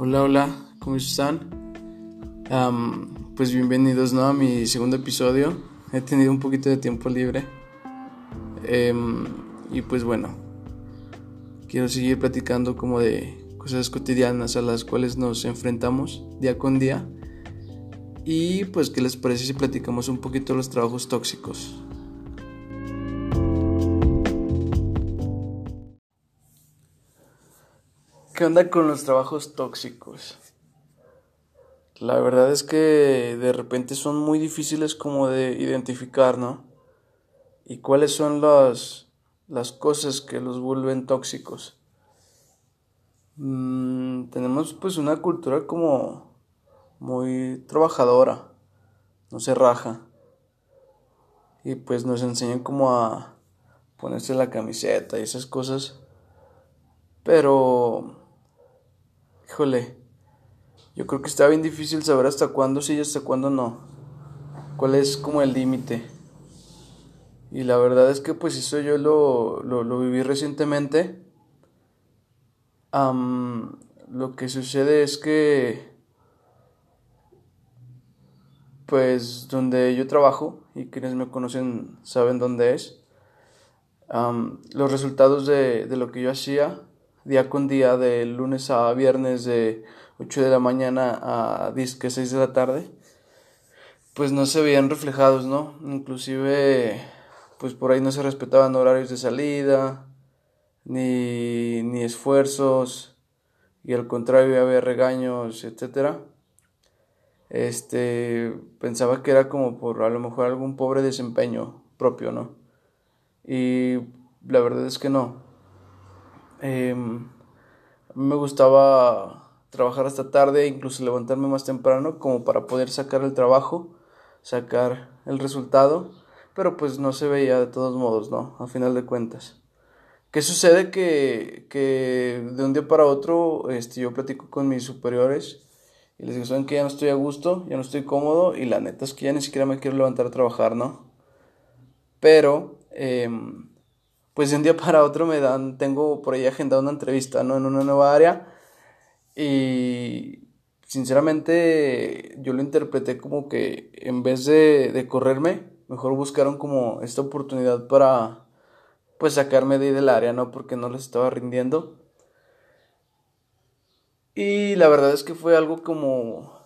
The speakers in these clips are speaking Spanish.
Hola, hola, ¿cómo están? pues bienvenidos ¿no? a mi segundo episodio. He tenido un poquito de tiempo libre. Em, y pues bueno, quiero seguir platicando como de cosas cotidianas a las cuales nos enfrentamos día con día. Y pues, ¿qué les parece si platicamos un poquito de los trabajos tóxicos? ¿Qué onda con los trabajos tóxicos? La verdad es que de repente son muy difíciles como de identificar, ¿no? Y cuáles son las, las cosas que los vuelven tóxicos. Mm, tenemos pues una cultura como muy trabajadora, no se raja. Y pues nos enseñan como a ponerse la camiseta y esas cosas. Pero Híjole, yo creo que está bien difícil saber hasta cuándo sí y hasta cuándo no. ¿Cuál es como el límite? Y la verdad es que pues eso yo lo, lo, viví recientemente. lo que sucede es que pues donde yo trabajo y quienes me conocen saben dónde es. los resultados de, de lo que yo hacía día con día, de lunes a viernes, de 8 de la mañana a 10, 6 de la tarde, pues no se veían reflejados, ¿no? Inclusive, pues por ahí no se respetaban horarios de salida, ni, ni esfuerzos, y al contrario había regaños, etcétera. Este, pensaba que era como por a lo mejor algún pobre desempeño propio, ¿no? Y la verdad es que no. Em, me gustaba trabajar hasta tarde, incluso levantarme más temprano como para poder sacar el trabajo, sacar el resultado, pero pues no se veía de todos modos, ¿no? A final de cuentas. ¿Qué sucede? Que, que de un día para otro este, yo platico con mis superiores y les digo, saben que ya no estoy a gusto, ya no estoy cómodo y la neta es que ya ni siquiera me quiero levantar a trabajar, ¿no? Pero eh, pues de un día para otro me dan, tengo por ahí agendada una entrevista, ¿no? En una nueva área. Y sinceramente yo lo interpreté como que en vez de, de correrme, mejor buscaron como esta oportunidad para pues sacarme de ahí del área, ¿no? Porque no les estaba rindiendo. Y la verdad es que fue algo como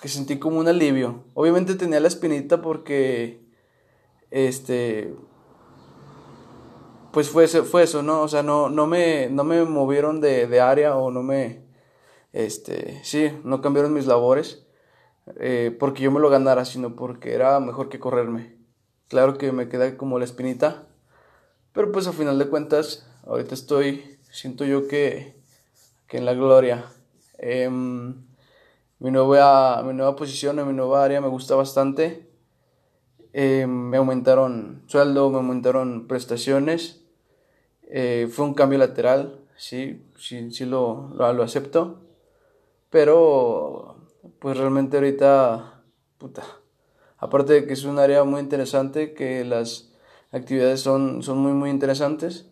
que sentí como un alivio. Obviamente tenía la espinita porque este pues fue, fue eso, ¿no? O sea, no, no, me, no me movieron de, de área o no me, este, sí, no cambiaron mis labores eh, porque yo me lo ganara, sino porque era mejor que correrme. Claro que me queda como la espinita, pero pues a final de cuentas, ahorita estoy, siento yo que, que en la gloria. Em, mi, nueva, mi nueva posición en mi nueva área me gusta bastante. Em, me aumentaron sueldo, me aumentaron prestaciones eh, fue un cambio lateral, sí, sí, sí lo, lo, acepto. Pero, pues realmente ahorita, puta, aparte de que es un área muy interesante, que las actividades son, son muy, muy interesantes,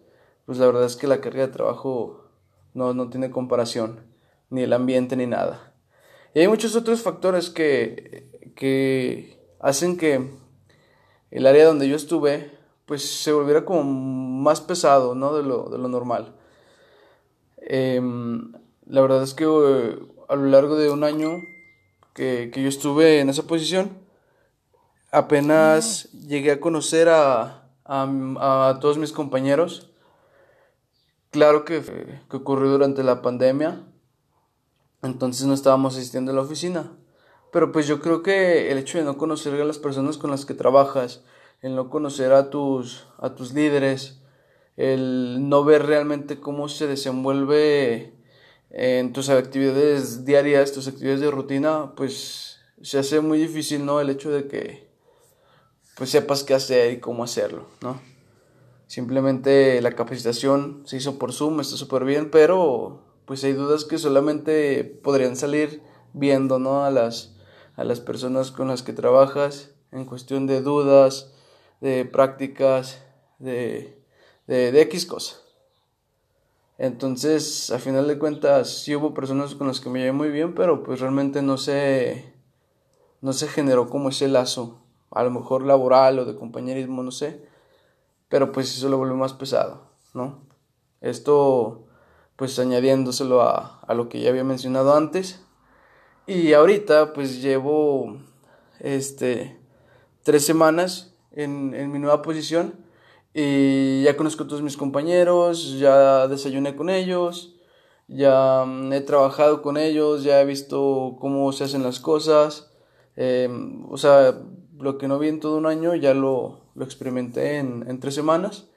pues la verdad es que la carga de trabajo no, no tiene comparación, ni el ambiente ni nada. Y hay muchos otros factores que, que hacen que el área donde yo estuve pues se volviera como más pesado, ¿no? De lo, de lo normal. Em, la verdad es que eh, a lo largo de un año que, que, yo estuve en esa posición, apenas llegué a conocer a, a, todos mis compañeros. Claro que, que ocurrió durante la pandemia, entonces no estábamos asistiendo a la oficina. Pero pues yo creo que el hecho de no conocer a las personas con las que trabajas, el no conocer a tus, a tus líderes, el no ver realmente cómo se desenvuelve en tus actividades diarias, tus actividades de rutina, pues se hace muy difícil, ¿no? El hecho de que pues sepas qué hacer y cómo hacerlo, ¿no? Simplemente la capacitación se hizo por Zoom, está súper bien, pero pues hay dudas que solamente podrían salir viendo, ¿no? A las, a las personas con las que trabajas en cuestión de dudas, de prácticas, de, de, X cosas. Entonces, a final de cuentas, sí hubo personas con las que me llevé muy bien, pero pues realmente no se, no se generó como ese lazo, a lo mejor laboral o de compañerismo, no sé, pero pues eso lo volvió más pesado, ¿no? Esto, pues añadiéndoselo a, a lo que ya había mencionado antes. Y ahorita, pues llevo, este, tres semanas en, en mi nueva posición y ya conozco a todos mis compañeros, ya desayuné con ellos, ya mm, he trabajado con ellos, ya he visto cómo se hacen las cosas. Em, o sea, lo que no vi en todo un año ya lo, lo experimenté en, en, tres semanas.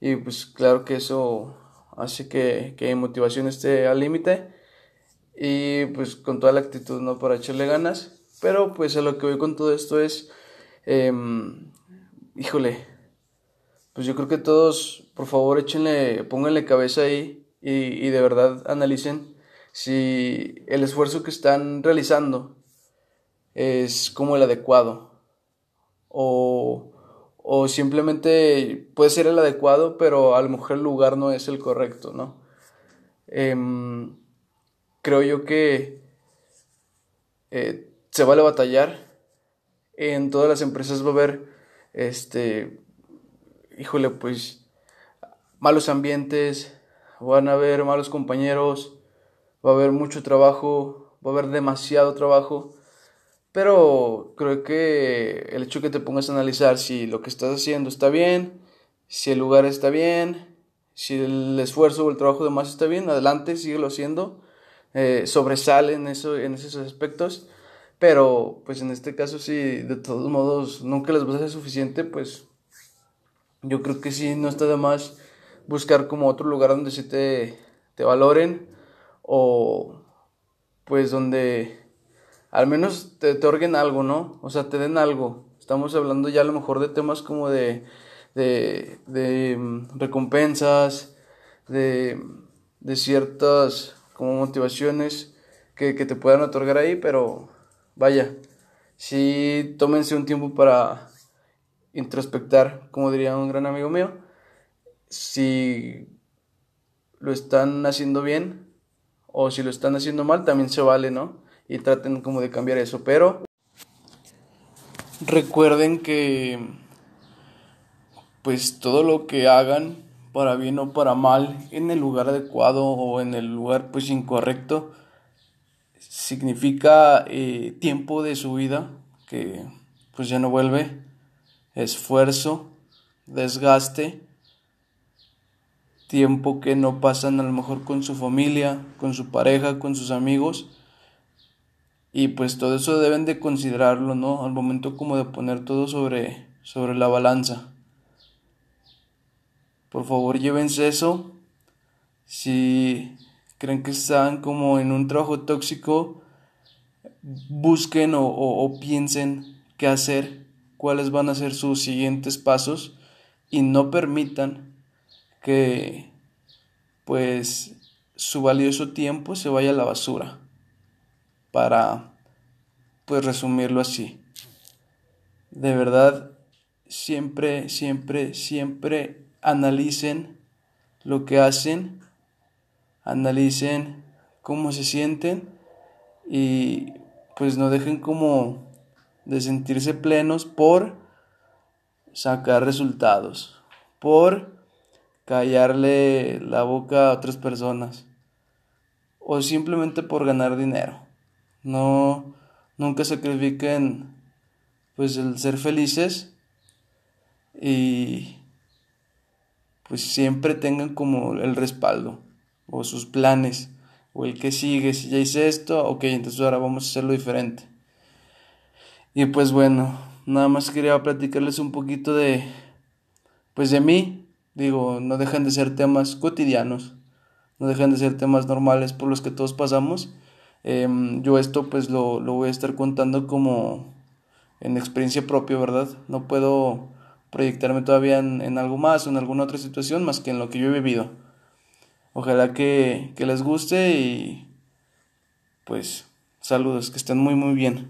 Y pues claro que eso hace que, que mi motivación esté al límite. Y pues con toda la actitud, ¿no? Para echarle ganas. Pero pues a lo que voy con todo esto es... Eh, híjole, pues yo creo que todos, por favor, échenle, pónganle cabeza ahí y, y de verdad analicen si el esfuerzo que están realizando es como el adecuado o, o simplemente puede ser el adecuado, pero a lo mejor el lugar no es el correcto, ¿no? Em, creo yo que eh, se vale batallar. En todas las empresas va a haber este híjole, pues malos ambientes, van a haber malos compañeros, va a haber mucho trabajo, va a haber demasiado trabajo, pero creo que el hecho que te pongas a analizar si lo que estás haciendo está bien, si el lugar está bien, si el esfuerzo o el trabajo de más está bien, adelante, síguelo haciendo, eh, sobresale en, eso, en esos aspectos, pero pues en este caso si de todos modos nunca les va a ser suficiente, pues yo creo que sí, no está de más buscar como otro lugar donde sí te, te valoren o pues donde al menos te otorguen algo, ¿no? O sea, te den algo. Estamos hablando ya a lo mejor de temas como de, de, de mm, recompensas, de, de ciertas como motivaciones que, que te puedan otorgar ahí, pero vaya, sí tómense un tiempo para introspectar, como diría un gran amigo mío, si lo están haciendo bien o si lo están haciendo mal, también se vale, ¿no? Y traten como de cambiar eso, pero recuerden que pues todo lo que hagan para bien o para mal en el lugar adecuado o en el lugar pues incorrecto significa eh, tiempo de su vida que pues ya no vuelve esfuerzo, desgaste, tiempo que no pasan a lo mejor con su familia, con su pareja, con sus amigos. Y pues todo eso deben de considerarlo, ¿no? Al momento como de poner todo sobre, sobre la balanza. Por favor, llévense eso. Si creen que están como en un trabajo tóxico, busquen o, o piensen qué hacer cuáles van a ser sus siguientes pasos y no permitan que pues su valioso tiempo se vaya a la basura para pues resumirlo así. De verdad siempre siempre siempre analicen lo que hacen analicen cómo se sienten y pues no dejen como de sentirse plenos por sacar resultados, por callarle la boca a otras personas o simplemente por ganar dinero. No nunca sacrifiquen pues el ser felices y pues siempre tengan como el respaldo o sus planes o el que sigue, si ya hice esto, ok, entonces ahora vamos a hacerlo diferente. Y pues bueno, nada más quería platicarles un poquito de, pues de mí. Digo, no dejan de ser temas cotidianos, no dejan de ser temas normales por los que todos pasamos. Em, yo esto pues lo, lo voy a estar contando como en experiencia propia, ¿verdad? No puedo proyectarme todavía en, en, algo más o en alguna otra situación más que en lo que yo he vivido. Ojalá que, que les guste y pues saludos, que estén muy muy bien.